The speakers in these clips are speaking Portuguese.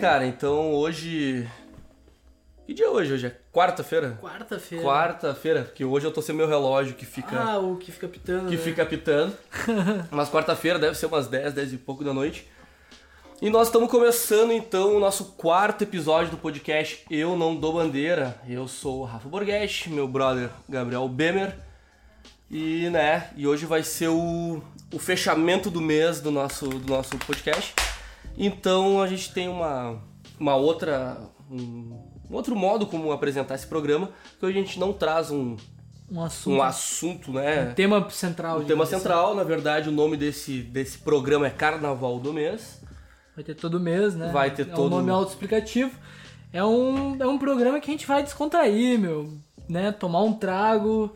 cara? Então hoje. Que dia é hoje? Hoje é quarta-feira? Quarta-feira. Quarta-feira, porque hoje eu tô sem meu relógio que fica. Ah, o que fica pitando. que né? fica pitando. Mas quarta-feira deve ser umas 10, 10 e pouco da noite. E nós estamos começando então o nosso quarto episódio do podcast Eu Não Dou Bandeira. Eu sou o Rafa Borghetti, meu brother Gabriel Bemer. E né, e hoje vai ser o, o fechamento do mês do nosso, do nosso podcast. Então a gente tem uma, uma outra. Um, um outro modo como apresentar esse programa, que a gente não traz um, Um assunto. um assunto, né? tema central. O tema assim. central, na verdade, o nome desse, desse programa é Carnaval do Mês. Vai ter todo mês, né? Vai ter é todo- um nome autoexplicativo. É um, é um programa que a gente vai descontrair, meu. Né? Tomar um trago,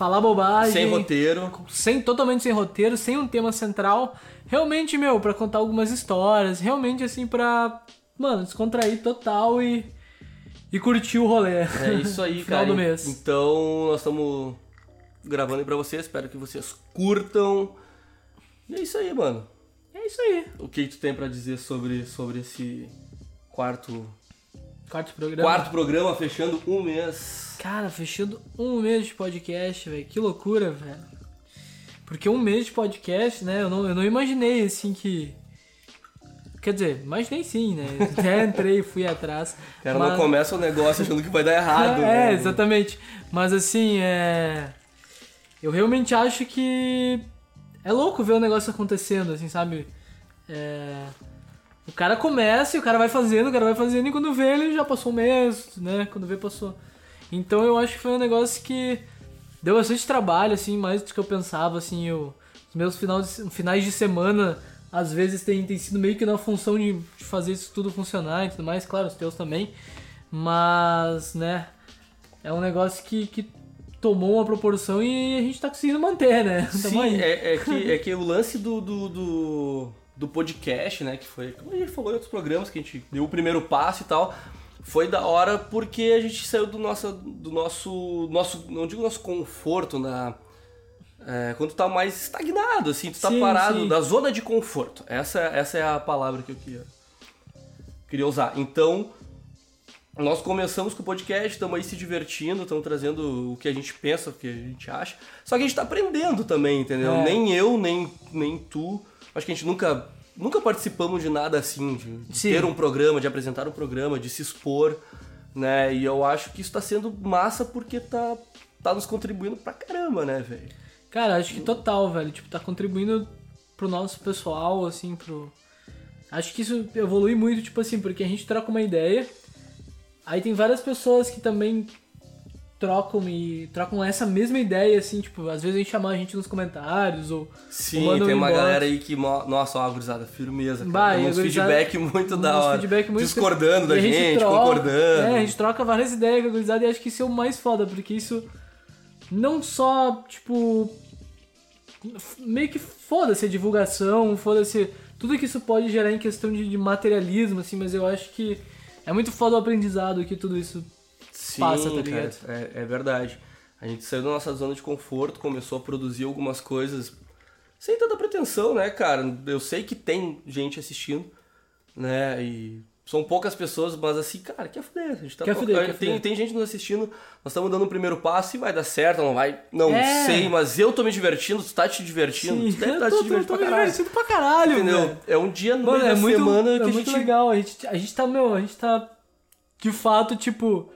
falar bobagem. Sem roteiro. sem totalmente sem roteiro, sem um tema central. Realmente, meu, pra contar algumas histórias, realmente assim pra, mano, descontrair total e e curtir o rolê. É isso aí, Final cara. do mês. Então, nós estamos gravando aí pra vocês. Espero que vocês curtam. E é isso aí, mano. É isso aí. O que tu tem pra dizer sobre, sobre esse quarto, Quarto programa. quarto programa fechando um mês? Cara, fechando um mês de podcast, velho. Que loucura, velho. Porque um mês de podcast, né? Eu não, eu não imaginei, assim, que... Quer dizer, imaginei sim, né? Até entrei, fui atrás. Cara mas- não começa o negócio achando que vai dar errado. É, né? exatamente. Mas assim, é. Eu realmente acho que é louco ver o negócio acontecendo, assim, sabe? É... O cara começa e o cara vai fazendo, o cara vai fazendo, e quando vê ele já passou um mês, né? Quando vê, passou. Então eu acho que foi um negócio que deu bastante trabalho, assim, mais do que eu pensava, assim, eu... os meus finais de, finais de semana, às vezes, tem, tem sido meio que na função de, de fazer isso tudo funcionar e tudo mais, claro, os teus também. Mas, né, é um negócio que, que tomou uma proporção e a gente tá conseguindo manter, né? Sim, é, é que, é que o lance do, do, do, do podcast, né, que foi, como a gente falou em outros programas, que a gente deu o primeiro passo e tal, foi da hora porque a gente saiu do nosso, do nosso, nosso não digo nosso conforto, na, é, quando tu tá mais estagnado, assim, tu tá Sim, parado, sim. da zona de conforto. Essa, essa é a palavra que eu queria, queria usar. Então, nós começamos com o podcast, estamos aí se divertindo, estamos trazendo o que a gente pensa, o que a gente acha. Só que a gente tá aprendendo também, entendeu? É. Nem eu, nem, nem tu. Acho que a gente nunca, nunca participamos de nada assim, de, Sim. ter um programa, de apresentar um programa, de se expor, né? E eu acho que isso tá sendo massa porque tá, tá nos contribuindo pra caramba, né, velho? Cara, acho que total, velho. Tipo, tá contribuindo pro nosso pessoal, assim, pro. Acho que isso evolui muito, tipo assim, porque a gente troca uma ideia. Aí tem várias pessoas que também trocam e trocam essa mesma ideia, assim, tipo, às vezes a gente chama a gente nos comentários ou. Sim, ou tem um uma galera aí que, nossa, ó, gurizada, firmeza, cara. Bah, a uns feedback muito da hora. feedback muito- Discordando da E a gente, troca- concordando. É, a gente troca várias ideias com a gurizada e acho que isso é o mais foda, porque isso não só, tipo. meio que foda-se a divulgação, foda-se tudo que isso pode gerar em questão de, de materialismo, assim, mas eu acho que é muito foda o aprendizado que tudo isso. Sim, passa, tá cara, ligado? é, é verdade. A gente saiu da nossa zona de conforto, começou a produzir algumas coisas sem tanta pretensão, né, cara? Eu sei que tem gente assistindo, né? E são poucas pessoas, mas assim, cara, quer fuder. A gente tá Quer fuder, tem, fuder. tem gente nos assistindo, nós estamos dando o primeiro passo e vai dar certo, não vai. Não É. sei, mas eu tô me divertindo, tu tá te divertindo, tu deve eu estar tô, te tô, divertindo tô pra me caralho. divertindo pra caralho, Entendeu? velho. É um dia no Mano, meio é da muito, semana é que a muito gente. legal. A gente, a gente tá, meu, a gente tá de fato, tipo,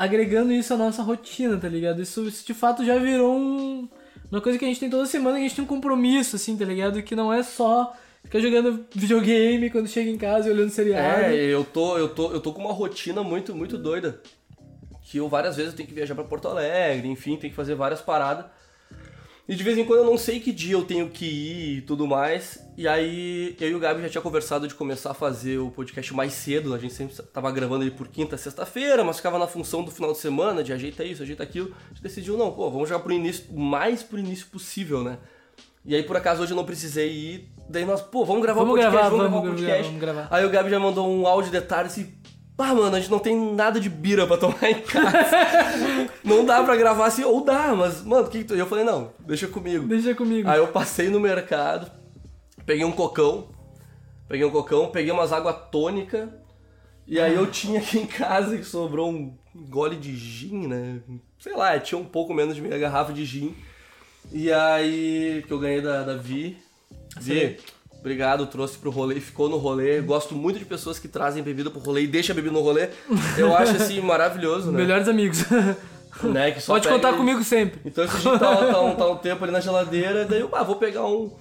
agregando isso à nossa rotina, tá ligado? Isso, isso de fato já virou um, uma coisa que a gente tem toda semana, que a gente tem um compromisso, assim, tá ligado? Que não é só ficar jogando videogame quando chega em casa e olhando seriado. É, eu tô, eu tô, eu tô com uma rotina muito, muito doida. Que eu várias vezes eu tenho que viajar pra Porto Alegre, enfim, tenho que fazer várias paradas. E de vez em quando eu não sei que dia eu tenho que ir e tudo mais. E aí eu e o Gabi já tinha conversado de começar a fazer o podcast mais cedo. A gente sempre tava gravando ele por quinta, sexta-feira, mas ficava na função do final de semana, de ajeita isso, ajeita aquilo. A gente decidiu, não, pô, vamos jogar pro início, o mais pro início possível, né? E aí, por acaso, hoje eu não precisei ir. Daí nós, pô, vamos gravar Vamos o podcast, gravar, vamos, vamos gravar o podcast. vamos gravar. Aí o Gabi já mandou um áudio de detalhe assim. Pá, mano, a gente não tem nada de bira pra tomar em casa. não dá pra gravar assim, ou dá, mas, mano, o que que tu... Eu falei, não, deixa comigo. Deixa comigo. Aí eu passei no mercado, peguei um cocão, Peguei um cocão, peguei umas água tônica. E aí eu tinha aqui em casa que sobrou um gole de gin, né? Sei lá, tinha um pouco menos de meia garrafa de gin. E aí, que eu ganhei da, da Vi. Vi, obrigado, trouxe pro rolê, ficou no rolê. Gosto muito de pessoas que trazem bebida pro rolê e deixam a bebida no rolê. Eu acho assim maravilhoso, né? Melhores amigos. Né, Pode pega contar comigo sempre. Então esse gin tá, tá um, tá um tempo ali na geladeira, daí eu ah, vou pegar um.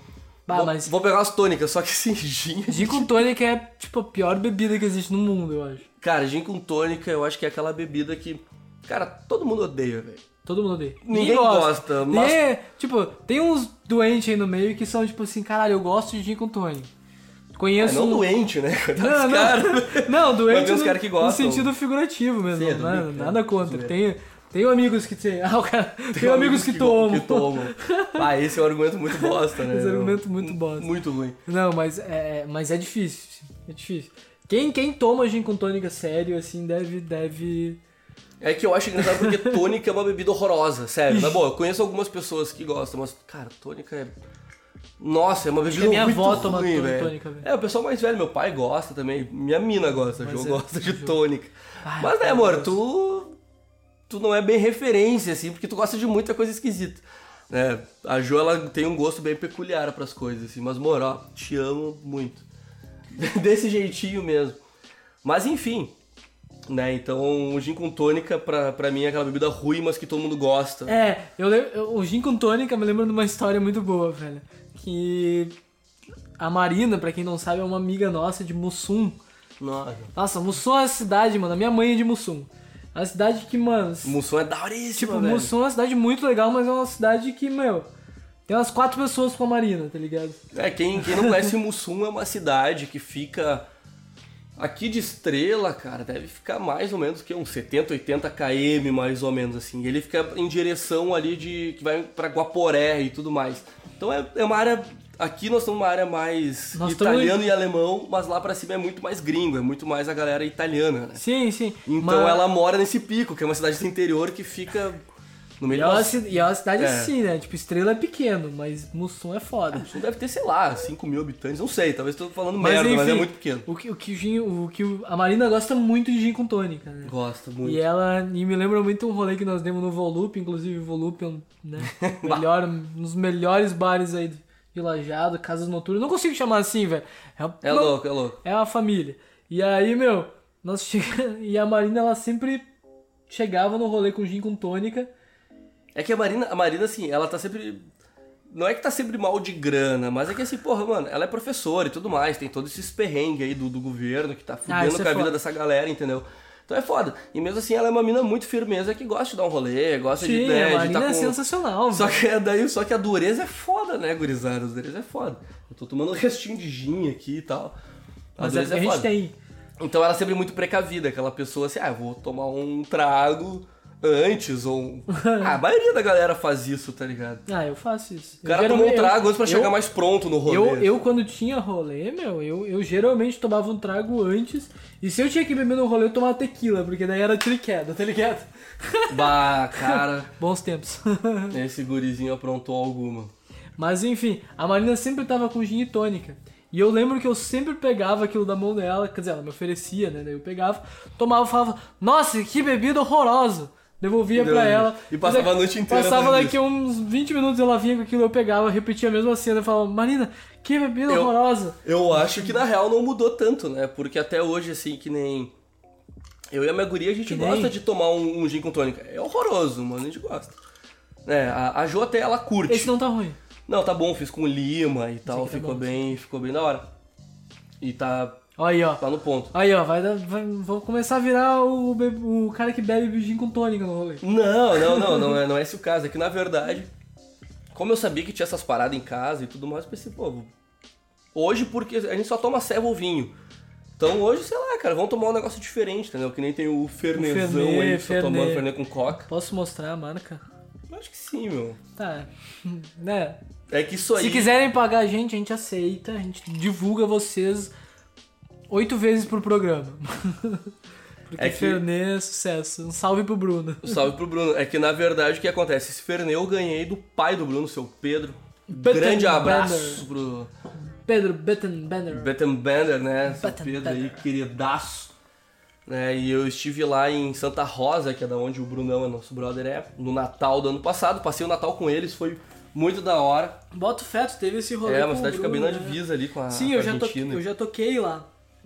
Bah, vou, mas- vou pegar umas tônicas, só que assim, gin. Gin com tônica é, tipo, a pior bebida que existe no mundo, eu acho. Cara, gin com tônica eu acho que é aquela bebida que. Cara, todo mundo odeia, velho. Todo mundo odeia. Ninguém gosta, mas- Ninguém- tipo, tem uns doentes aí no meio que são, tipo assim, caralho, eu gosto de gin com tônica. É, Conheço não um... doente, né? Coitado Não, não, caras. não, doente Mas no, cara que no gostam. sentido figurativo mesmo, Sim, tô nada, nada contra. Tem, tenho amigos que tem, ah, o cara, tenho amigos que, tomam. Que tomam. Ah, esse é um argumento muito bosta, né? Esse é um argumento muito bosta. Muito ruim. Não, mas é, mas é difícil, é difícil. Quem, quem toma gin com tônica sério, assim, deve, deve... É que eu acho engraçado porque tônica é uma bebida horrorosa, sério. Na boa, eu conheço algumas pessoas que gostam, mas, cara, tônica é. Nossa, é uma bebida que minha muito avó toma ruim, tô- velho. tônica, velho. É, o pessoal mais velho, meu pai gosta também, minha mina gosta, Mas Jo é, gosta de tônica. Ai, mas, né, amor, tu. Tu não é bem referência, assim, porque tu gosta de muita coisa esquisita. Né? A Jo, ela tem um gosto bem peculiar pras coisas, assim, mas, amor, ó, te amo muito. Desse jeitinho mesmo. Mas, enfim. Né, então o gin com tônica pra, pra mim é aquela bebida ruim, mas que todo mundo gosta. É, eu, eu- o gin com tônica me lembra de uma história muito boa, velho. Que a Marina, pra quem não sabe, é uma amiga nossa de Mussum. Nossa. Nossa, Mussum é uma cidade, mano. A minha mãe é de Mussum. Uma cidade que, mano. Mussum é daoríssima, Tipo, velho. Mussum é uma cidade muito legal, mas é uma cidade que, meu. Tem umas quatro pessoas com a Marina, tá ligado? É, quem, quem não conhece Mussum é uma cidade que fica aqui de Estrela, cara, deve ficar mais ou menos que uns 70, 80 km mais ou menos assim. Ele fica em direção ali de que vai pra Guaporé e tudo mais. Então é, é uma área aqui nós estamos numa área mais Nós italiano e alemão, mas lá pra cima é muito mais gringo, é muito mais a galera italiana, né? Sim, sim. Então Mas- ela mora nesse pico, que é uma cidade do interior que fica no E meio é, uma, da ci- e é uma cidade É. assim, né? Tipo, Estrela é pequeno, mas Mussum é foda. Mussum deve ter, sei lá, 5 mil habitantes, não sei, talvez estou falando Mas, merda, mas é enfim, muito pequeno. O que, o que, o gin, o que o- a Marina gosta muito de gin com tônica, né? Gosta muito. E ela e me lembra muito um rolê que nós demos no Volupe, inclusive o Volupe é um, né, melhor, um dos melhores bares aí de Lajado, casas noturnas. Não consigo chamar assim, velho. É, uma- É louco, é louco. é uma família. E aí, meu, nós chega... e a Marina ela sempre chegava no rolê com gin com tônica. É que a Marina, a Marina, assim, ela tá sempre. Não é que tá sempre mal de grana, mas é que assim, porra, mano, ela é professora e tudo mais, tem todos esses perrengues aí do, do governo que tá fudendo isso é com a vida foda. dessa galera, entendeu? Então é foda. E mesmo assim, ela é uma mina muito firmeza que gosta de dar um rolê, gosta de, Sim, né, a de tá é com... sensacional, Só que, é daí, só que a dureza é foda, né, gurizada? A dureza é foda. Eu tô tomando um restinho de gin aqui e tal. A Mas é dureza a gente foda. tem. Então ela é sempre muito precavida, aquela pessoa assim, ah, eu vou tomar um trago antes, ou... ah, a maioria da galera faz isso, tá ligado? Ah, eu faço isso. O cara toma um trago antes pra chegar eu, mais pronto no rolê. Eu, eu, quando tinha rolê, meu, eu, eu geralmente tomava um trago antes. E se eu tinha que beber no rolê, eu tomava tequila, porque daí era tiro e queda, tá ligado? Bah, cara, Bons tempos. esse gurizinho aprontou alguma. Mas enfim, a Marina sempre tava com gin e tônica. E eu lembro que eu sempre pegava aquilo da mão dela, quer dizer, ela me oferecia, né? Daí eu pegava, tomava e falava, nossa, que bebida horrorosa! Devolvia pra Devolvia. ela. E passava a noite inteira Passava daqui uns 20 minutos ela vinha com aquilo, eu pegava, repetia a mesma cena e falava, Marina, que bebida Eu- horrorosa! Eu acho que na real não mudou tanto, né? Porque até hoje, assim, que nem. Eu e a minha guria, a gente Que nem- gosta de tomar um, um gin com tônica. É horroroso, mano, a gente gosta. É, a, a Jo até ela curte. Esse não tá ruim. Não, tá bom, fiz com lima e tal, tá ficou bom. bem, ficou bem da hora. E tá, aí, ó. tá no ponto. Aí, ó, vai, dar- vai vou começar a virar o, be- o cara que bebe gin com tônica no rolê. Não, não, não, não é, não é esse o caso. É que na verdade, como eu sabia que tinha essas paradas em casa e tudo mais, eu pensei, pô, hoje porque a gente só toma ceva ou vinho. Então hoje, sei lá, cara, vamos tomar um negócio diferente, entendeu? Que nem tem o Fernezão Fernet, aí, que tá tomando Fernet. Fernet com coca. Posso mostrar a marca? Eu acho que sim, meu. Tá. Né? É que isso aí. Se quiserem pagar a gente, a gente aceita. A gente divulga vocês oito vezes por programa. Porque É que- Fernet é sucesso. Um salve pro Bruno. Um Salve pro Bruno. É que na verdade o que acontece? Esse Fernet eu ganhei do pai do Bruno, seu Pedro. Pedro Grande abraço pro, Pedro Bettenbender. Bettenbender, né? Seu. Pedro aí, queridaço. Né? E eu estive lá em Santa Rosa, que é da onde o Brunão, é nosso brother, é, no Natal do ano passado. Passei o Natal com eles, foi muito da hora. Bota o Feto, teve esse rolê É, uma cidade que fica bem na né? divisa ali com a, Sim, eu a já, Argentina. eu já toquei lá.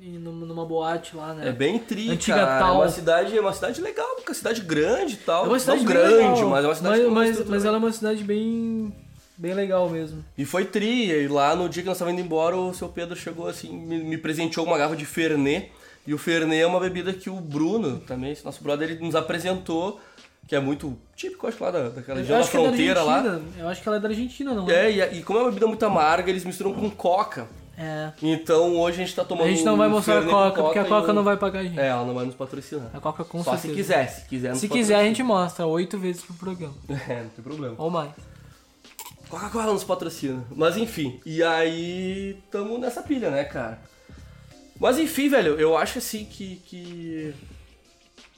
Numa boate lá, né? É bem tri, Antiga cara. tal. É uma cidade, é uma cidade legal, é uma cidade grande e tal. É uma cidade Não grande, legal, mas é uma cidade mas, mas, mas ela é uma cidade bem bem legal mesmo. E foi tri, e lá no dia que nós estávamos indo embora, o seu Pedro chegou assim, me, me presenteou uma garrafa de Fernet. E o Fernet é uma bebida que o Bruno, também, nosso brother, ele nos apresentou, que é muito típico, acho que lá da, daquela região da acho que é da fronteira lá. Eu acho que ela é da Argentina, não É, e, e como é uma bebida muito amarga, eles misturam com coca. É. Então hoje a gente tá tomando A gente não vai mostrar a com Coca, porque a Coca um- não vai pagar a gente. É, ela não vai nos patrocinar. A Coca com Só certeza. se quiser, se quiser nos Se quiser, a gente mostra oito vezes pro programa. É, não tem problema. Ou mais. Coca-Cola nos patrocina. Mas enfim, e aí tamo nessa pilha, né, cara? Mas enfim, velho, eu acho assim que, que.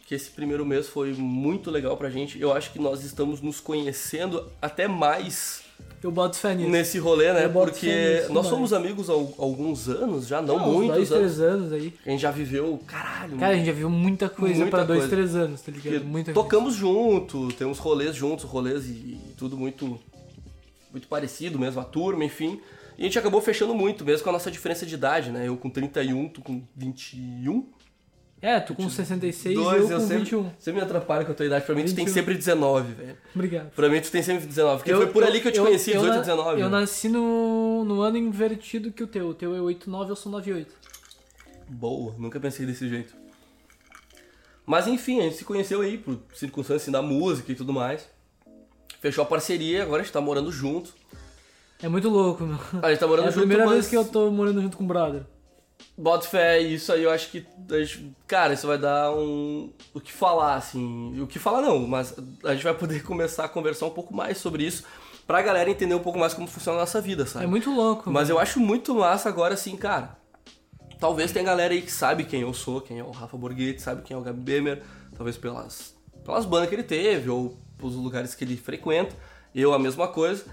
que esse primeiro mês foi muito legal pra gente. Eu acho que nós estamos nos conhecendo até mais Eu boto fé nisso. nesse rolê, né? Porque nisso nós somos amigos há al- alguns anos, já não uns muitos dois, anos. três anos aí. A gente já viveu, caralho. Cara, a gente já viu muita coisa Muita pra dois, coisa. três anos, tá ligado? Porque Muita coisa. tocamos junto, temos rolês juntos, rolês e, e tudo muito muito parecido mesmo, a turma, enfim. E a gente acabou fechando muito, mesmo com a nossa diferença de idade, né? Eu com 31, tu com 21. É, tu com 66 Dois, e eu com sempre, 21. Você me atrapalha com a tua idade. Pra mim, tu tem 21. sempre 19, velho. Obrigado. Pra mim, tu tem sempre 19. Porque foi por ali que eu te conheci, 18 na- e 19. Eu né? nasci no, no ano invertido que o teu. O teu é 89, eu sou 98. Boa, nunca pensei desse jeito. Mas enfim, a gente se conheceu aí por circunstâncias assim, da música e tudo mais. Fechou a parceria, agora a gente tá morando junto. É muito louco, meu. A gente tá morando É a junto, primeira mas... vez que eu tô morando junto com o brother. Boto fé, isso aí eu acho que. Cara, isso vai dar um. O que falar, assim. O que falar não, mas a gente vai poder começar a conversar um pouco mais sobre isso pra galera entender um pouco mais como funciona a nossa vida, sabe? É muito louco. Mas eu acho muito massa agora, assim, cara. Talvez tenha galera aí que sabe quem eu sou, quem é o Rafa Borghetti, sabe quem é o Gabi Bemer, talvez pelas, pelas bandas que ele teve, ou pelos lugares que ele frequenta. Eu a mesma coisa.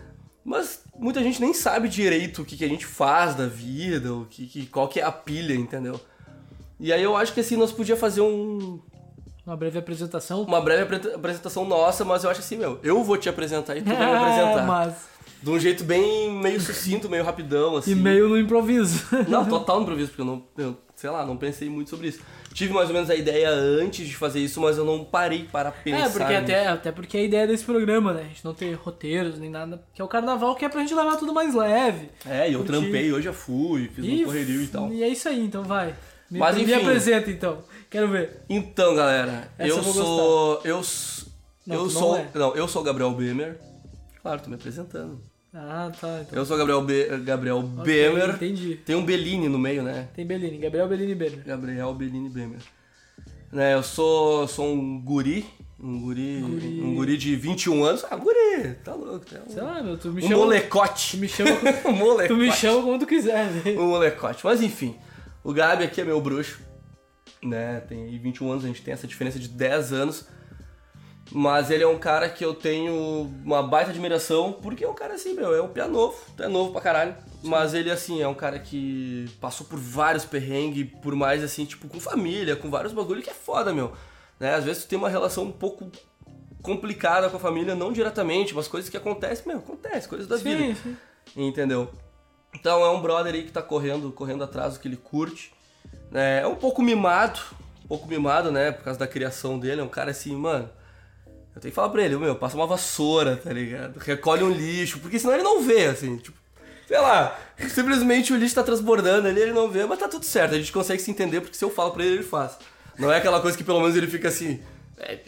Mas muita gente nem sabe direito o que, que a gente faz da vida, o que, que- qual que é a pilha, entendeu? E aí eu acho que assim, nós podíamos fazer um, Uma breve apresentação. uma breve apre- apresentação nossa, mas eu acho assim, meu, eu vou te apresentar e tu vai me apresentar. É, mas... De um jeito bem meio sucinto, meio rapidão, assim. E meio no improviso. Não, total improviso, porque eu não, eu, sei lá, não pensei muito sobre isso. Tive mais ou menos a ideia antes de fazer isso, mas eu não parei para pensar. É, porque nisso. até, até porque a ideia desse programa, né? A gente não ter roteiros nem nada. Que é o carnaval que é pra gente levar tudo mais leve. É, e eu trampei, hoje já fui, fiz um correrio e tal. E é isso aí, então vai. Me, Mas, me enfim. apresenta então. Quero ver. Então, galera, Essa eu eu sou. Eu, s- Não, eu tu não sou. é. Não, eu sou o Gabriel Bemer. Claro, tô me apresentando. Ah, tá. Então. Eu sou o Gabriel, Be Gabriel Ok, Bemer. Entendi. Tem um Bellini no meio, né? Tem Bellini, Gabriel Bellini Bemer. Gabriel Bellini Bemer. Né, eu sou, sou um guri. Um guri, Guri. Um guri de 21 anos. Ah, guri, tá louco. É um, Sei lá, meu, tu me um chama. molecote. Tu me chama, um molecote. tu me chama como tu quiser, velho. Um molecote. Mas enfim, o Gabi aqui é meu bruxo. Né, tem aí 21 anos, a gente tem essa diferença de 10 anos. Mas ele é um cara que eu tenho uma baita admiração, porque é um cara assim, meu, é um pia novo, é novo pra caralho. Mas ele, assim, é um cara que passou por vários perrengues, por mais, assim, tipo, com família, com vários bagulho que é foda, meu. Né? Às vezes tu tem uma relação um pouco complicada com a família, não diretamente, mas coisas que acontecem, meu, acontece, coisas da vida. Sim, sim. Entendeu? Então é um brother aí que tá correndo, correndo atrás do que ele curte. É, é um pouco mimado, um pouco mimado, né? Por causa da criação dele. É um cara assim, mano. Eu tenho que falar pra ele, meu, passa uma vassoura, tá ligado? Recolhe um lixo, porque senão ele não vê, assim, tipo. Sei lá, simplesmente o lixo tá transbordando ali, ele não vê, mas tá tudo certo, a gente consegue se entender, porque se eu falo pra ele, ele faz. Não é aquela coisa que pelo menos ele fica assim. "É,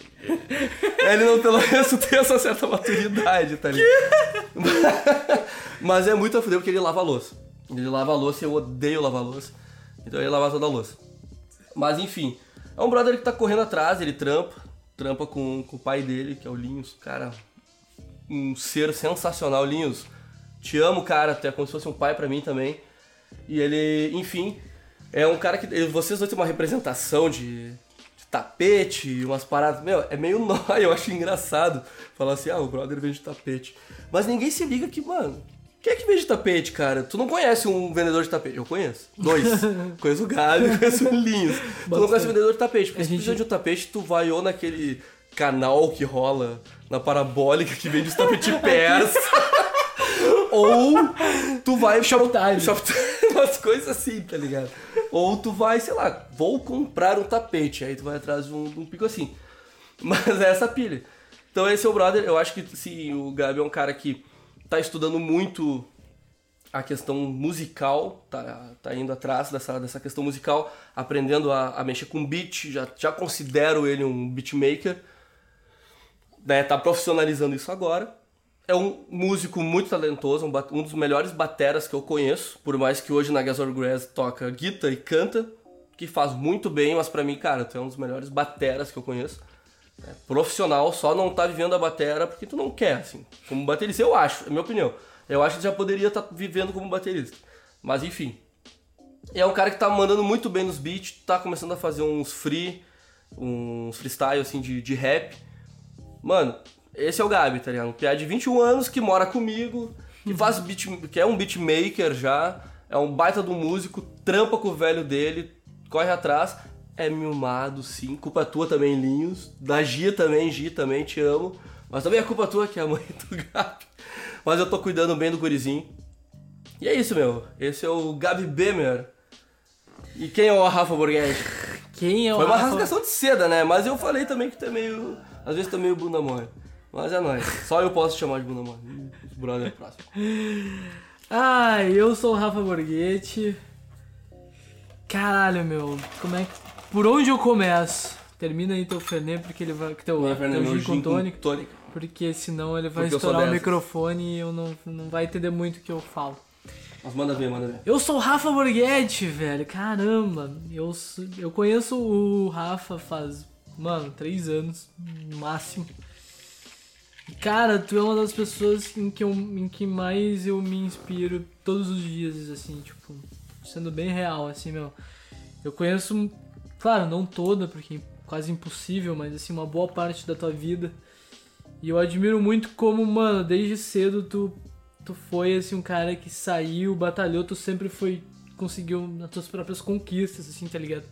Ele não, pelo menos, tem essa certa maturidade, tá ligado? Mas é muito a fuder porque ele lava a louça. Ele lava a louça e eu odeio lavar a louça. Então ele lava toda a louça. Mas enfim, é um brother que tá correndo atrás, ele trampa. Trampa com, com o pai dele, que é o Linhos. Cara, um ser sensacional, Linhos. Te amo, cara, até como se fosse um pai pra mim também. E ele, enfim, é um cara que. Vocês dois têm uma representação de, de tapete umas paradas. Meu, é meio nóia, eu acho engraçado. Falar assim, ah, o brother vende tapete. Mas ninguém se liga que, mano, Quem é que vende tapete, cara? Tu não conhece um vendedor de tapete? Eu conheço. Dois. conheço o Gabi, conheço o Linhos. Tu não conhece um vendedor de tapete. Porque A se gente- precisa de um tapete, tu vai ou naquele canal que rola na parabólica que vende os tapete pés. ou tu vai Shoptime. Shoptime, umas coisas assim, tá ligado? Ou tu vai, sei lá, vou comprar um tapete. Aí tu vai atrás de um, de um pico assim. Mas é essa pilha. Então esse é o brother. Eu acho que sim, o Gabi é um cara que tá estudando muito a questão musical, tá, tá indo atrás dessa, dessa questão musical, aprendendo a, a mexer com beat, já, já considero ele um beatmaker, né, tá profissionalizando isso agora. É um músico muito talentoso, um, um dos melhores bateras que eu conheço, por mais que hoje na Gasol Grass toca guitarra e canta, que faz muito bem, mas pra mim, cara, tu é um dos melhores bateras que eu conheço. Profissional, só não tá vivendo a batera porque tu não quer, assim. Como baterista, eu acho, é minha opinião. Eu acho que já poderia estar vivendo como baterista. Mas enfim. É um cara que tá mandando muito bem nos beats, tá começando a fazer uns free, uns freestyle assim de, de rap. Mano, esse é o Gabi, tá ligado? Um piá de 21 anos que mora comigo, que faz beat, que é um beatmaker já, é um baita do músico, trampa com o velho dele, corre atrás, é mimado sim, culpa tua também, Linhos, da Gia também, Gia também, te amo, mas também é culpa tua que é a mãe do Gabi. Mas eu tô cuidando bem do gurizinho. E é isso, meu. Esse é o Gabi Bemer. E quem é o Rafa Borghetti? Quem é o Foi uma Rafa? rasgação de seda, né? Mas eu falei também que tu é meio. Às vezes tu é meio bunda mole. Mas é nóis. Só eu posso te chamar de bunda mole. Os brother é próximo. Ah, eu sou o Rafa Borghetti. Caralho, meu, como é que. Por onde eu começo? Termina aí teu Fernet, porque ele vai. Teu, teu gin com tônica, tônica. porque senão ele vai Porque estourar o microfone e eu não, não vai entender muito o que eu falo. Mas manda ver, manda ver. Eu sou o Rafa Borghetti, velho. Caramba. Eu, eu conheço o Rafa faz, mano, três anos, no máximo. Cara, tu é uma das pessoas em que, eu, em que mais eu me inspiro todos os dias, assim, tipo, sendo bem real, assim, meu. Eu conheço, claro, não toda, porque é quase impossível, mas assim, uma boa parte da tua vida. E eu admiro muito como, mano, desde cedo tu, tu foi assim um cara que saiu, batalhou, tu sempre foi conseguiu as tuas próprias conquistas, assim, tá ligado?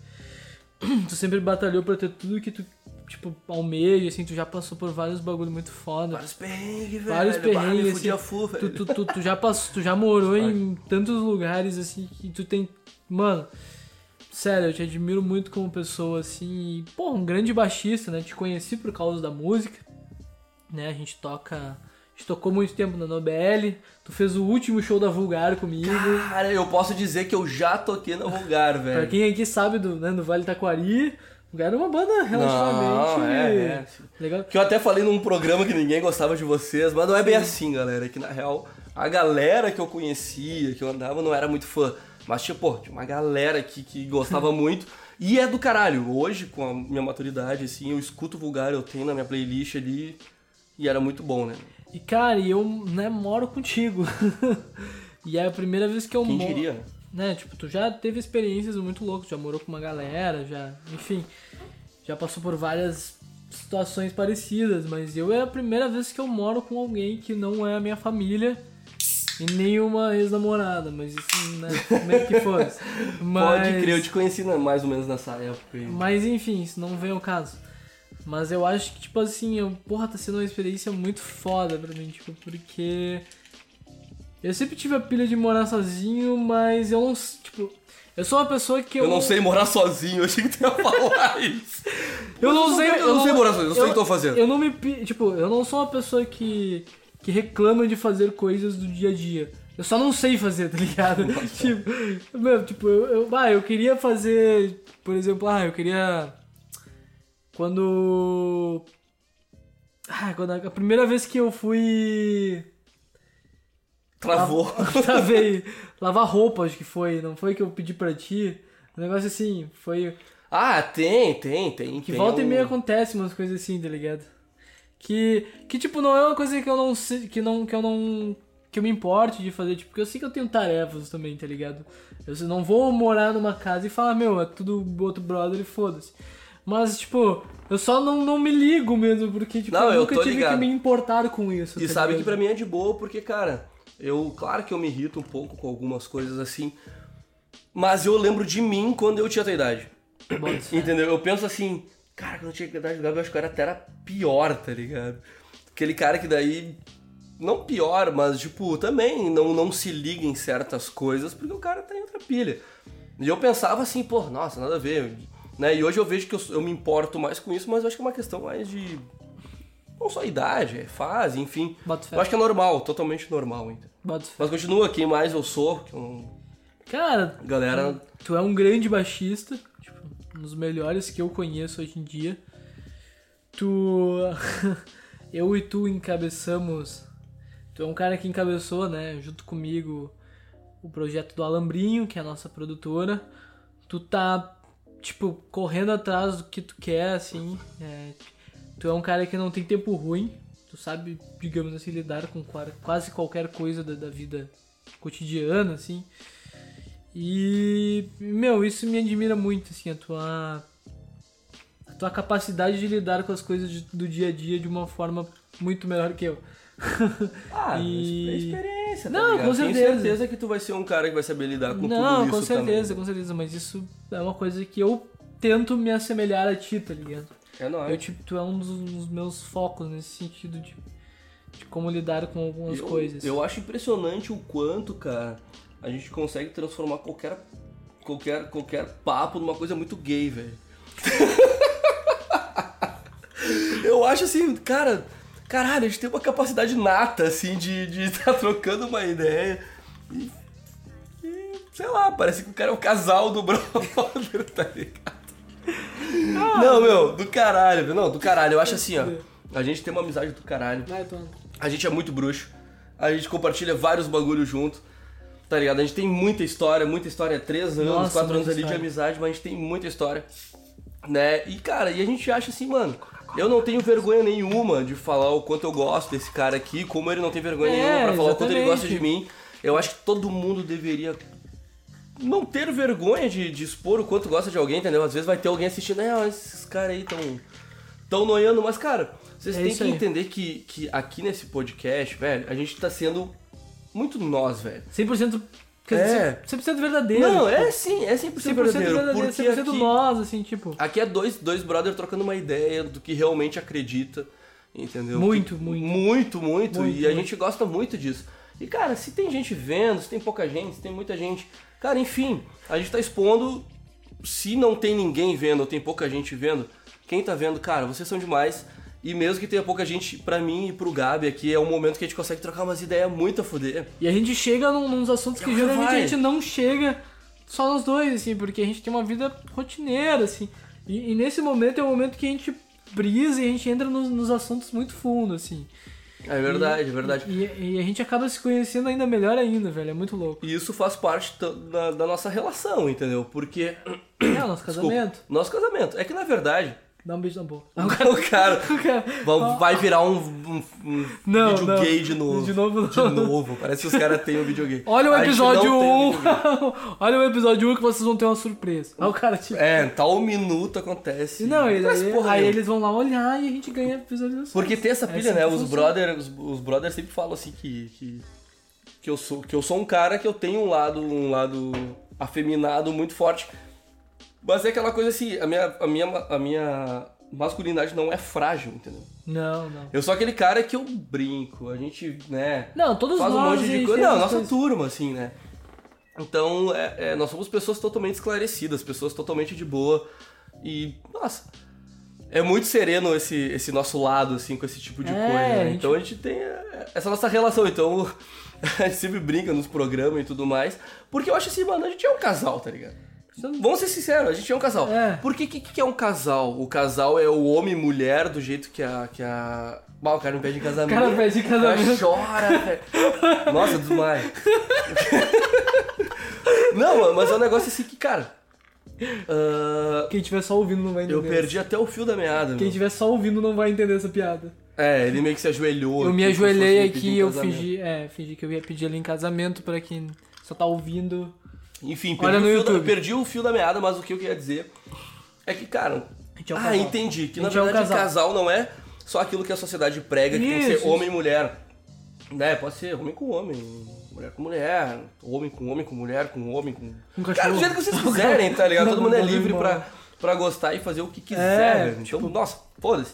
Tu sempre batalhou pra ter tudo que tu, tipo, almeja, assim, tu já passou por vários bagulho muito foda. Vários perrengues, velho. Vários perrengues, assim, fu, Tu, tu, tu, tu já passou, tu já morou em tantos lugares assim que tu tem. Mano, sério, eu te admiro muito como pessoa, assim. E, pô, um grande baixista, né? Te conheci por causa da música. Né? A gente toca. A gente tocou muito tempo na Nobel. Tu fez o último show da Vulgar comigo. Cara, eu posso dizer que eu já toquei na Vulgar, Pra velho. quem aqui sabe do, né, do Vale Taquari, Vulgar era uma banda relativamente. Não, é, é. Legal. Que eu até falei num programa que ninguém gostava de vocês, mas não é bem assim, galera. Que na real, a galera que eu conhecia, que eu andava, não era muito fã. Mas, tipo, pô, tinha uma galera aqui que gostava muito. E é do caralho. Hoje, com a minha maturidade, assim, eu escuto vulgar, eu tenho na minha playlist ali. E era muito bom, né? E cara, eu né, moro contigo. e é a primeira vez que eu Quem moro. diria, né? né? Tipo, tu já teve experiências muito loucas, já morou com uma galera, já, enfim, já passou por várias situações parecidas, mas eu é a primeira vez que eu moro com alguém que não é a minha família e nenhuma ex-namorada, mas isso, né, meio que fosse. Mas, Pode crer, eu te conheci né, mais ou menos nessa época aí. mas enfim, isso não vem ao caso. Mas eu acho que, tipo assim, eu, porra, tá sendo uma experiência muito foda pra mim, tipo, porque eu sempre tive a pilha de morar sozinho, mas eu não, tipo, eu sou uma pessoa que eu, Eu não sei morar sozinho, eu achei que tu ia falar isso. Eu não sei, Eu não sei morar sozinho, eu sei o que tô fazendo. Eu não me, tipo, eu não sou uma pessoa que que reclama de fazer coisas do dia a dia. Eu só não sei fazer, tá ligado? tipo, meu, tipo, eu, eu, ah, eu queria fazer, por exemplo, ah, eu queria quando ah, quando a, a primeira vez que eu fui Travou. Travei. Lavar roupa, acho que foi. Não foi que eu pedi pra ti. Um negócio assim, foi. Ah, tem, tem, tem. Que tem volta e um- meia acontece umas coisas assim, tá ligado? Que, que tipo, não é uma coisa que eu não sei, que não, que eu não, que eu me importe de fazer, tipo, porque eu sei que eu tenho tarefas também, tá ligado? Eu não vou morar numa casa e falar, meu, é tudo outro brother e foda-se. Mas, tipo, eu só não, não me ligo mesmo, porque, tipo, Não, eu nunca tive ligado. que me importar com isso. E tá sabe que ligado? pra mim é de boa, porque, cara, Eu, claro que eu me irrito um pouco com algumas coisas assim, mas eu lembro de mim quando eu tinha a tua idade. Fé. Entendeu? Eu penso assim, cara, quando eu tinha a idade do Gabi, eu acho que eu era até era pior, tá ligado? Aquele cara que daí. Não pior, mas tipo, também não, não se liga em certas coisas porque o cara tá em outra pilha. E eu pensava assim, pô, nossa, nada a ver. Né? E hoje eu vejo que eu, eu me importo mais com isso, mas eu acho que é uma questão mais de. Não só idade, é fase, enfim. Eu acho que é normal, totalmente normal ainda. Mas continua, quem mais eu sou, que um, Cara, galera. tu é um grande baixista, um dos melhores que eu conheço hoje em dia. Tu. eu e tu encabeçamos. Tu é um cara que encabeçou, né, junto comigo, o projeto do Alambrinho, que é a nossa produtora. Tu tá, tipo, correndo atrás do que tu quer, assim. é, tu é um cara que não tem tempo ruim. Tu sabe, digamos assim, lidar com qua- quase qualquer coisa da, da vida cotidiana, assim. E, meu, isso me admira muito, assim, a tua, a tua capacidade de lidar com as coisas de- do dia a dia de uma forma muito melhor que eu. Ah, E- é experiência, tá Não, ligado? com Tenho certeza. certeza que tu vai ser um cara que vai saber lidar com Não, tudo isso com certeza, também. com certeza, mas isso é uma coisa que eu tento me assemelhar a ti, tá ligado? É nóis. Eu, tipo, tu é um dos, dos meus focos nesse sentido de, de como lidar com algumas eu, coisas. Eu acho impressionante o quanto, cara, a gente consegue transformar qualquer, qualquer, qualquer papo numa coisa muito gay, velho. eu acho assim, cara, caralho, a gente tem uma capacidade nata, assim, de estar trocando uma ideia. E, e, sei lá, parece que o cara é o casal do brother, tá ligado? Não, meu, do caralho. Não, do caralho. Eu acho assim, ó. A gente tem uma amizade do caralho. A gente é muito bruxo. A gente compartilha vários bagulhos junto. Tá ligado? A gente tem muita história, muita história. Três anos, Nossa, quatro anos ali de amizade, mas a gente tem muita história. Né? E, cara, e a gente acha assim, mano. Eu não tenho vergonha nenhuma de falar o quanto eu gosto desse cara aqui, como ele não tem vergonha É, nenhuma pra falar o quanto ele exatamente. gosta de mim. Eu acho que todo mundo deveria não ter vergonha de, de expor o quanto gosta de alguém, entendeu? Às vezes vai ter alguém assistindo, é, esses caras aí tão, tão noiando, mas, cara, vocês É têm que aí. entender que, que aqui nesse podcast, velho, a gente tá sendo muito nós, velho. 100%, quer É. dizer, 100% verdadeiro. Não, tipo, é sim, é 100%, 100% verdadeiro, verdadeiro, porque 100% aqui, nós, assim, tipo... aqui é dois, dois brothers trocando uma ideia do que realmente acredita, entendeu? Muito, Que- muito. Muito, muito, Muito, e a muito. gente gosta muito disso. E, cara, se tem gente vendo, se tem pouca gente, se tem muita gente... Cara, enfim, a gente tá expondo... Se não tem ninguém vendo ou tem pouca gente vendo, quem tá vendo, cara, vocês são demais. E mesmo que tenha pouca gente, pra mim e pro Gabi aqui, é um momento que a gente consegue trocar umas ideias muito a fuder. E a gente chega num, nos assuntos que geralmente vai. a gente não chega só nós dois, assim, porque a gente tem uma vida rotineira, assim. E, e nesse momento é o momento que a gente brisa e a gente entra nos, nos assuntos muito fundo, assim. É verdade, é verdade. E, e a gente acaba se conhecendo ainda melhor ainda, velho. É muito louco. E isso faz parte da, da nossa relação, entendeu? Porque. É o nosso Desculpa, casamento. nosso casamento. É que na verdade, Dá um beijo na boca. o cara vai, virar um, um- um Não, vídeo não. gay de novo. De novo, não. De novo. Parece que os caras têm um vídeo gay. Olha o episódio não tem 1. um. Olha o episódio 1 que vocês vão ter uma surpresa. Aí o cara, tipo. É, tal minuto acontece. Não, e daí, porra, aí eu- eles vão lá olhar e a gente ganha visualização. Porque tem essa É pilha, assim né? Os brothers, os, os brothers sempre falam assim que, que, que, eu sou, que eu sou um cara que eu tenho um lado, um lado afeminado muito forte. Mas é aquela coisa assim, a minha, a minha, a minha masculinidade não é frágil, entendeu? Não, não. Eu sou aquele cara que eu brinco, a gente, né, Não, todos faz um nós. monte de coisa. Não, nossa coisas. turma, assim, né? Então, é, é, nós somos pessoas totalmente esclarecidas, pessoas totalmente de boa. E, nossa, é muito sereno esse, esse nosso lado, assim, com esse tipo de É, coisa. né? Então a gente tem é, essa nossa relação. Então, a gente sempre brinca nos programas e tudo mais. Porque eu acho assim, mano, a gente é um casal, tá ligado? Vamos ser sinceros, a gente é um casal. É. Porque o que, que é um casal? O casal é o homem e mulher do jeito que a. Que a... Bah, o cara me pede em casamento. O cara pede casamento. O cara chora, velho. Nossa, desmaio. Não, mas é um negócio assim que, cara. ah, Quem tiver só ouvindo não vai entender. eu perdi até o fio da meada. Quem meu. tiver só ouvindo não vai entender essa piada. É, ele meio que se ajoelhou. Eu me ajoelhei aqui e eu casamento. fingi, é, fingi que eu ia pedir ele em casamento pra quem só tá ouvindo. Enfim, Olha perdi, no o fio da, YouTube. perdi o fio da meada, mas o que eu queria dizer é que, cara. Gente é um ah, casal. entendi. Que A na gente é um verdade casal. casal. não é só aquilo que a sociedade prega, que tem que Isso, ser homem e mulher. né, pode ser homem com homem, mulher com mulher, homem com homem, com mulher, com homem, com. Um Cara, do jeito que vocês quiserem, tá ligado? Todo mundo é não, livre não. pra, pra gostar e fazer o que quiser. É, então, tipo- nossa, foda-se.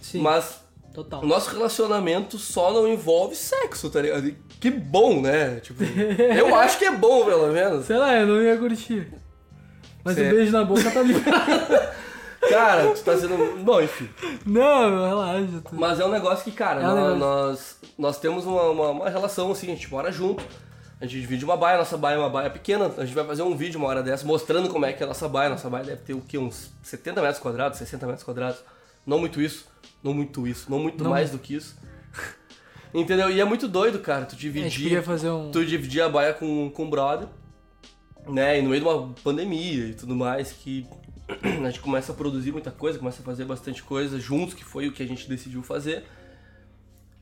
Sim, Mas total. o nosso relacionamento só não envolve sexo, tá ligado? E Que bom, né? Tipo, eu acho que é bom, pelo menos. Sei lá, eu não ia curtir. Mas Cê- o beijo na boca tá liberado. Cara, tu tá sendo. Bom, enfim. não, relaxa. Tu... Mas é um negócio que, cara, É um nó- negócio. nós, nós temos uma, uma, uma relação assim, a gente mora junto. A gente divide uma baia, nossa baia é uma baia pequena. A gente vai fazer um vídeo uma hora dessa mostrando como é que é a nossa baia. Nossa baia deve ter o quê? Uns 70 metros quadrados, 60 metros quadrados. Não muito isso, não muito isso, não muito Não mais do que isso. Entendeu? E é muito doido, cara, tu dividir. fazer um. tu dividir a baia com, com o brother, né? E no meio de uma pandemia e tudo mais, que a gente começa a produzir muita coisa, começa a fazer bastante coisa juntos, que foi o que a gente decidiu fazer.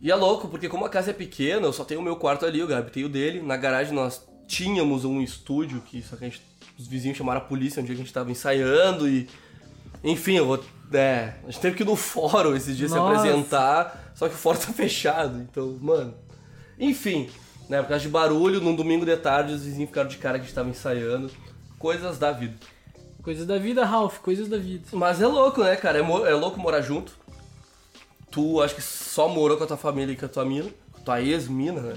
E é louco, porque como a casa é pequena, eu só tenho o meu quarto ali, o Gabi tem o dele. Na garagem nós tínhamos um estúdio, que só que a gente, os vizinhos chamaram a polícia um dia que a gente tava ensaiando e... Enfim, eu vou... É, a gente teve que ir no fórum esses dias se apresentar, só que o fórum tá fechado, então, mano... Enfim, né, por causa de barulho, num domingo de tarde os vizinhos ficaram de cara que a gente tava ensaiando. Coisas da vida. Coisas da vida, Ralph, coisas da vida. Mas é louco, né, cara? É, é louco morar junto. Tu acho que só morou com a tua família e com a tua mina, com a tua ex-mina, né?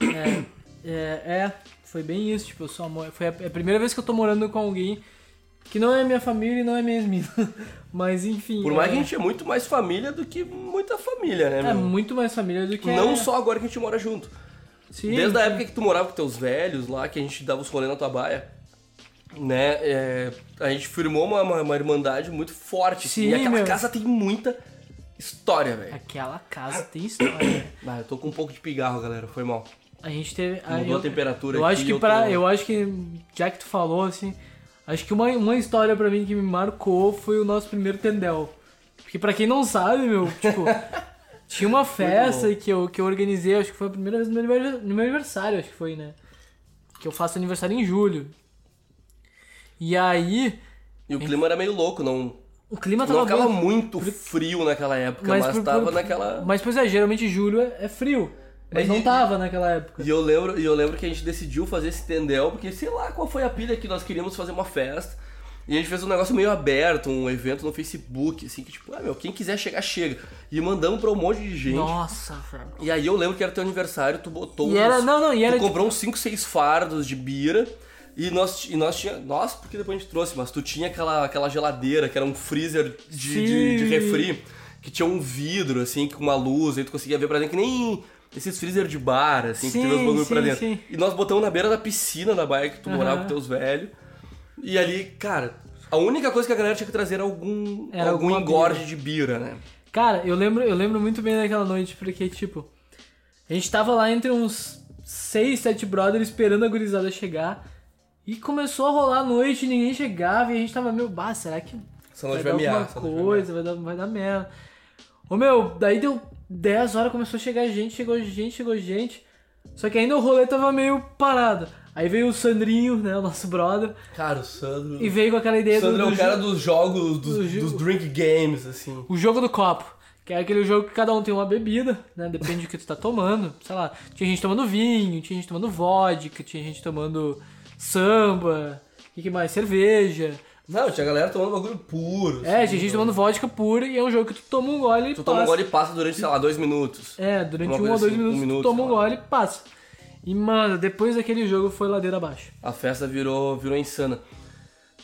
É, é, é, foi bem isso, tipo, eu só mo- foi a, é a primeira vez que eu tô morando com alguém que não é minha família e não é minha ex-mina. Mas enfim. Por mais é, que a gente é muito mais família do que muita família, né, É meu? muito mais família do que Não é... só agora que a gente mora junto. Sim, Desde a época que tu morava com teus velhos lá, que a gente dava os rolês na tua baia, né? é, a gente firmou uma, uma, uma irmandade muito forte. Sim, e aquela meu. casa tem muita história, velho. Aquela casa tem história. Ah, eu tô com um pouco de pigarro, galera. Foi mal. A gente teve. Mudou eu, a temperatura Eu aqui acho que eu pra. tô- Eu acho que. Já que tu falou, assim. Acho que uma, uma história pra mim que me marcou foi o nosso primeiro Tendel. Porque pra quem não sabe, meu, tipo. tinha uma festa que eu, que eu organizei, acho que foi a primeira vez no meu, aniversário, no meu aniversário, acho que foi, né? Que eu faço aniversário em julho. E aí. E o clima era meio louco, não, O clima tava não ficava bem- muito frio naquela época, mas, por- tava por- naquela. Mas, pois é, geralmente julho é, é frio. Mas É, não e- tava naquela época. E eu lembro, e eu lembro que a gente decidiu fazer esse tendel, porque sei lá qual foi a pilha que nós queríamos fazer uma festa. E a gente fez um negócio meio aberto, um evento no Facebook, assim, que tipo, ah, meu, quem quiser chegar, chega. E mandamos pra um monte de gente. Nossa, velho. E aí eu lembro que era teu aniversário, tu botou E era- uns- não, não, e era Tu comprou uns 5, 6 fardos de bira. E nós, e nós tinha. Nossa, porque depois a gente trouxe, mas tu tinha aquela, aquela geladeira que era um freezer de, de, de refri, que tinha um vidro, assim, com uma luz, aí tu conseguia ver pra dentro, que nem esses freezer de bar, assim, que tem os Sim, bagulho pra sim, dentro. sim. E nós botamos na beira da piscina da baia que tu Aham. morava com teus velhos. E ali, cara, a única coisa que a galera tinha que trazer era algum, Era algum engorde bira. de bira, né? Cara, eu lembro, eu lembro muito bem daquela noite, porque, tipo, a gente tava lá entre uns seis, sete brothers esperando a gurizada chegar. E começou a rolar a noite, ninguém chegava, e a gente tava meio, bah, será que Essa noite vai vai dar vai coisa, vai dar, vai dar merda. Ô meu, daí deu 10 horas, começou a chegar gente, chegou gente, chegou gente. Só que ainda o rolê tava meio parado. Aí veio o Sandrinho, né, o nosso brother, Cara, o Sandro. e veio com aquela ideia O Sandro é do, o do cara dos jogos, dos, do dos drink games, assim. o jogo do copo. Que é aquele jogo que cada um tem uma bebida, né? Depende do que tu tá tomando. Sei lá, tinha gente tomando vinho, tinha gente tomando vodka, tinha gente tomando samba, o que, que mais? Cerveja. Não, tinha galera tomando bagulho puro. É, assim, gente tomando vodka pura e é um jogo que tu toma um gole e Tu passa. toma um gole e passa durante, sei lá, dois minutos. É, durante um ou dois assim, um minutos minuto, tu toma um gole e passa. E, mano, depois daquele jogo foi ladeira abaixo. A festa virou, virou insana.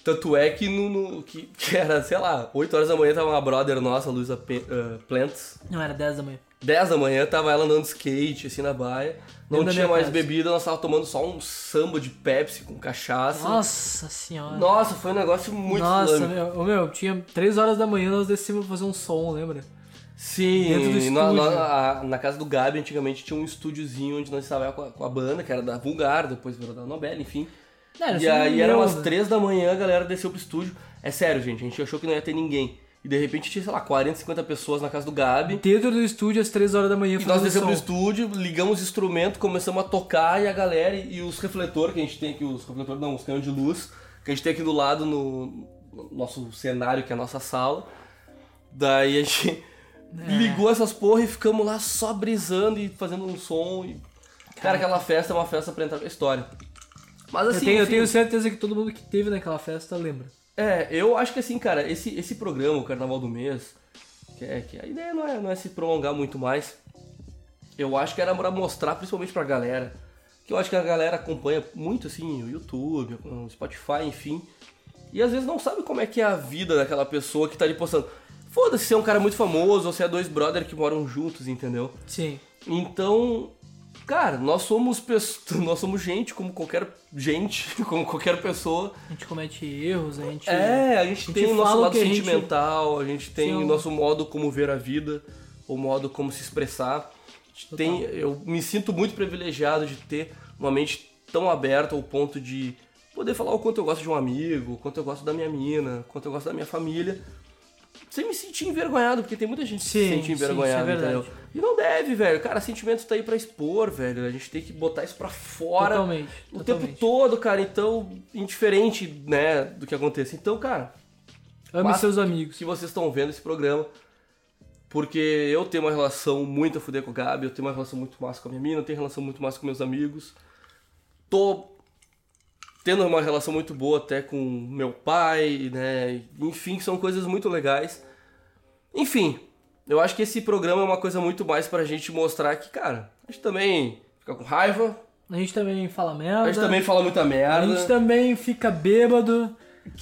Tanto é que, no, no- que, que era, sei lá, 8 horas da manhã tava uma brother nossa, Luísa Pe- eh, Plants. Não, era 10 da manhã. 10 da manhã tava ela andando de skate, assim, na baia. Não tinha mais casa. bebida, nós tava tomando só um samba de Pepsi com cachaça. Nossa senhora. Nossa, foi um negócio muito Nossa, meu, meu, tinha 3 horas da manhã nós descemos pra fazer um som, lembra? Sim, na, na- na casa do Gabi antigamente tinha um estúdiozinho onde nós estávamos com, a- com a banda, que era da Vulgar, depois virou da Nobel, enfim. Não, era e aí eram umas né? três da manhã, a galera desceu pro estúdio. É sério, gente, a gente achou que não ia ter ninguém. E de repente tinha, sei lá, 40, 50 pessoas na casa do Gabi. Dentro do estúdio às 3 horas da manhã E nós descemos som. estúdio, ligamos o instrumento, começamos a tocar e a galera e, os refletores que a gente tem aqui, os refletores não, os canhões de luz, que a gente tem aqui do lado no, no nosso cenário, que é a nossa sala. Daí a gente. É. ligou essas porra e ficamos lá só brisando e fazendo um som. E... Cara, aquela festa é uma festa pra entrar na história. Mas Eu assim, tenho, eu enfim, tenho certeza que todo mundo que teve naquela festa lembra. É, eu acho que assim, cara, esse, esse programa, o Carnaval do Mês, que, é, que a ideia não é, não é se prolongar muito mais. Eu acho que era pra mostrar principalmente pra galera. Que eu acho que a galera acompanha muito assim o YouTube, o Spotify, enfim. E às vezes não sabe como é que é a vida daquela pessoa que tá ali postando. Foda-se se é um cara muito famoso ou se é dois brothers que moram juntos, entendeu? Sim. Então, cara, nós somos pessoas, nós somos gente como qualquer gente, como qualquer pessoa. A gente comete erros, a gente. É, a gente gente tem o nosso lado que a gente- sentimental, a gente tem Sim. o nosso modo como ver a vida, o modo como se expressar. A Tem, eu me sinto muito privilegiado de ter uma mente tão aberta ao ponto de poder falar o quanto eu gosto de um amigo, o quanto eu gosto da minha mina, o quanto eu gosto da minha família. Sem me sentir envergonhado, porque tem muita gente que se Sim, sente sim, envergonhada, isso é verdade. entendeu? E não deve, velho. Cara, sentimento tá aí pra expor, velho. A gente tem que botar isso pra fora Totalmente. o totalmente. tempo todo, cara. Então, indiferente, né, do que aconteça. Então, cara, Ame seus amigos. que vocês estão vendo esse programa. Porque eu tenho uma relação muito a fuder com o Gabi, eu tenho uma relação muito massa com a minha mina, eu tenho relação muito massa com meus amigos. Tô tendo uma relação muito boa até com meu pai, né? Enfim, são coisas muito legais. Enfim, eu acho que esse programa é uma coisa muito mais pra gente mostrar que, cara, a gente também fica com raiva, A gente também fala merda. a gente também fala muita A merda. gente também fica bêbado.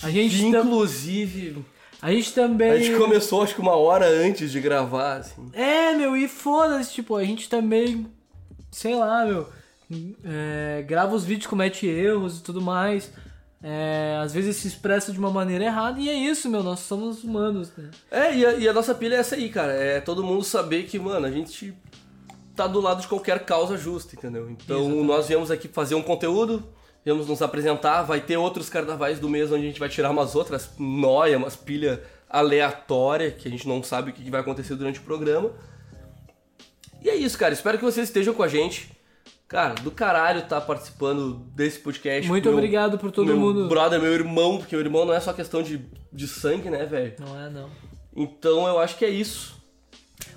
A gente, Inclusive, a gente também. a gente começou acho que uma hora antes de gravar, assim. É, meu, e foda-se, tipo, a gente também, sei lá, meu, é, grava os vídeos, comete erros e tudo mais. É, às vezes se expressa de uma maneira errada e é isso, meu, nós somos humanos, né? É, e a, e a nossa pilha é essa aí, cara. É todo mundo saber que, mano, a gente tá do lado de qualquer causa justa, entendeu? Então Exatamente. nós viemos aqui fazer um conteúdo, viemos nos apresentar, vai ter outros carnavais do mês onde a gente vai tirar umas outras noia, umas pilha aleatória, que a gente não sabe o que que vai acontecer durante o programa. E é isso, cara. Espero que vocês estejam com a gente. Cara, do caralho tá participando desse podcast. Muito Meu- obrigado por todo meu mundo. brother, meu irmão, porque o irmão não é só questão de, de sangue, né, velho? Não é, não. Então eu acho que é isso.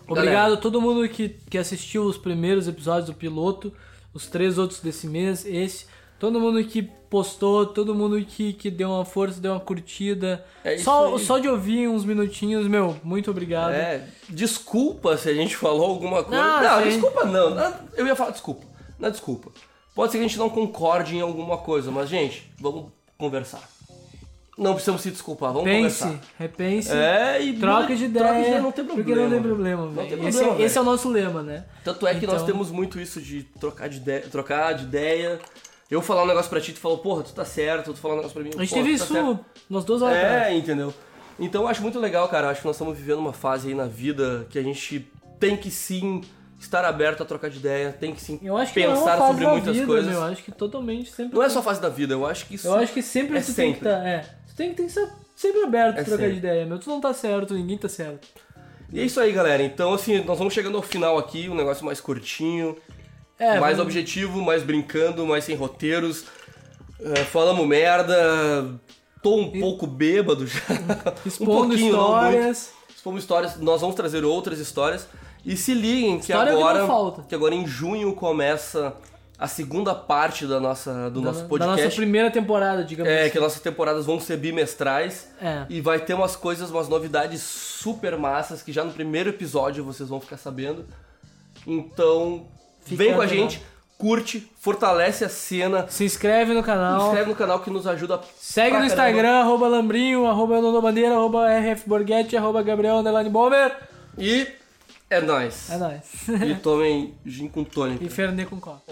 Obrigado a todo mundo que, que assistiu os primeiros episódios do piloto, os três outros desse mês, esse. Todo mundo que postou, todo mundo que, que deu uma força, deu uma curtida. É isso só, aí. só de ouvir uns minutinhos, meu, muito obrigado. É, desculpa se a gente falou alguma coisa. Não, Não, desculpa. Não, Eu ia falar desculpa. É desculpa. Pode ser que a gente não concorde em alguma coisa, mas, gente, vamos conversar. Não precisamos se desculpar, vamos Pense, conversar. repense, É, e troca de ideia. troca de ideia, não tem problema. Porque não tem problema, Não tem Esse, problema, é, esse é o nosso lema, né? Tanto é que nós Então- temos muito isso de trocar de ideia, trocar de ideia. Eu falar um negócio pra ti, tu falou, porra, tu tá certo, tu falar um negócio pra mim. A gente teve tá isso certo. umas duas horas atrás. É, entendeu? Então eu acho muito legal, cara. Eu acho que nós estamos vivendo uma fase aí na vida que a gente tem que sim estar aberto a trocar de ideia, tem que sim Eu acho que é pensar fase sobre muitas vida, coisas. meu. Eu acho que totalmente sempre. Não é só fase da vida, eu acho que isso. Eu acho que sempre É tu tem que sempre. estar. é, tu tem, tem que ser sempre aberto a É trocar sempre. de ideia, meu. Tu não tá certo, ninguém tá certo. E é isso aí, galera. Então, assim, nós vamos chegando ao final aqui, um negócio mais curtinho, É, mais vamos- objetivo, mais brincando, mais sem roteiros. É, falamos merda. Tô um pouco bêbado já. expondo um pouquinho, não muito. histórias. Expomos histórias, nós vamos trazer outras histórias. E se liguem que História que agora, falta. que agora em junho começa a segunda parte da nossa, do da, nosso da podcast. nossa primeira temporada, digamos É, assim. que nossas temporadas vão ser bimestrais. É. E vai ter umas coisas, umas novidades super massas que já no primeiro episódio vocês vão ficar sabendo. Então, Fica vem com a gente, curte, fortalece a cena, Se inscreve no se canal. inscreve no canal que nos ajuda Segue no caramba. Instagram, arroba Lambrinho, arroba Bandeira, arroba RFBorghetti, arroba Gabriel Bomber. E é nóis. É nóis. E tomem gin com tônica. e Fernet com coca.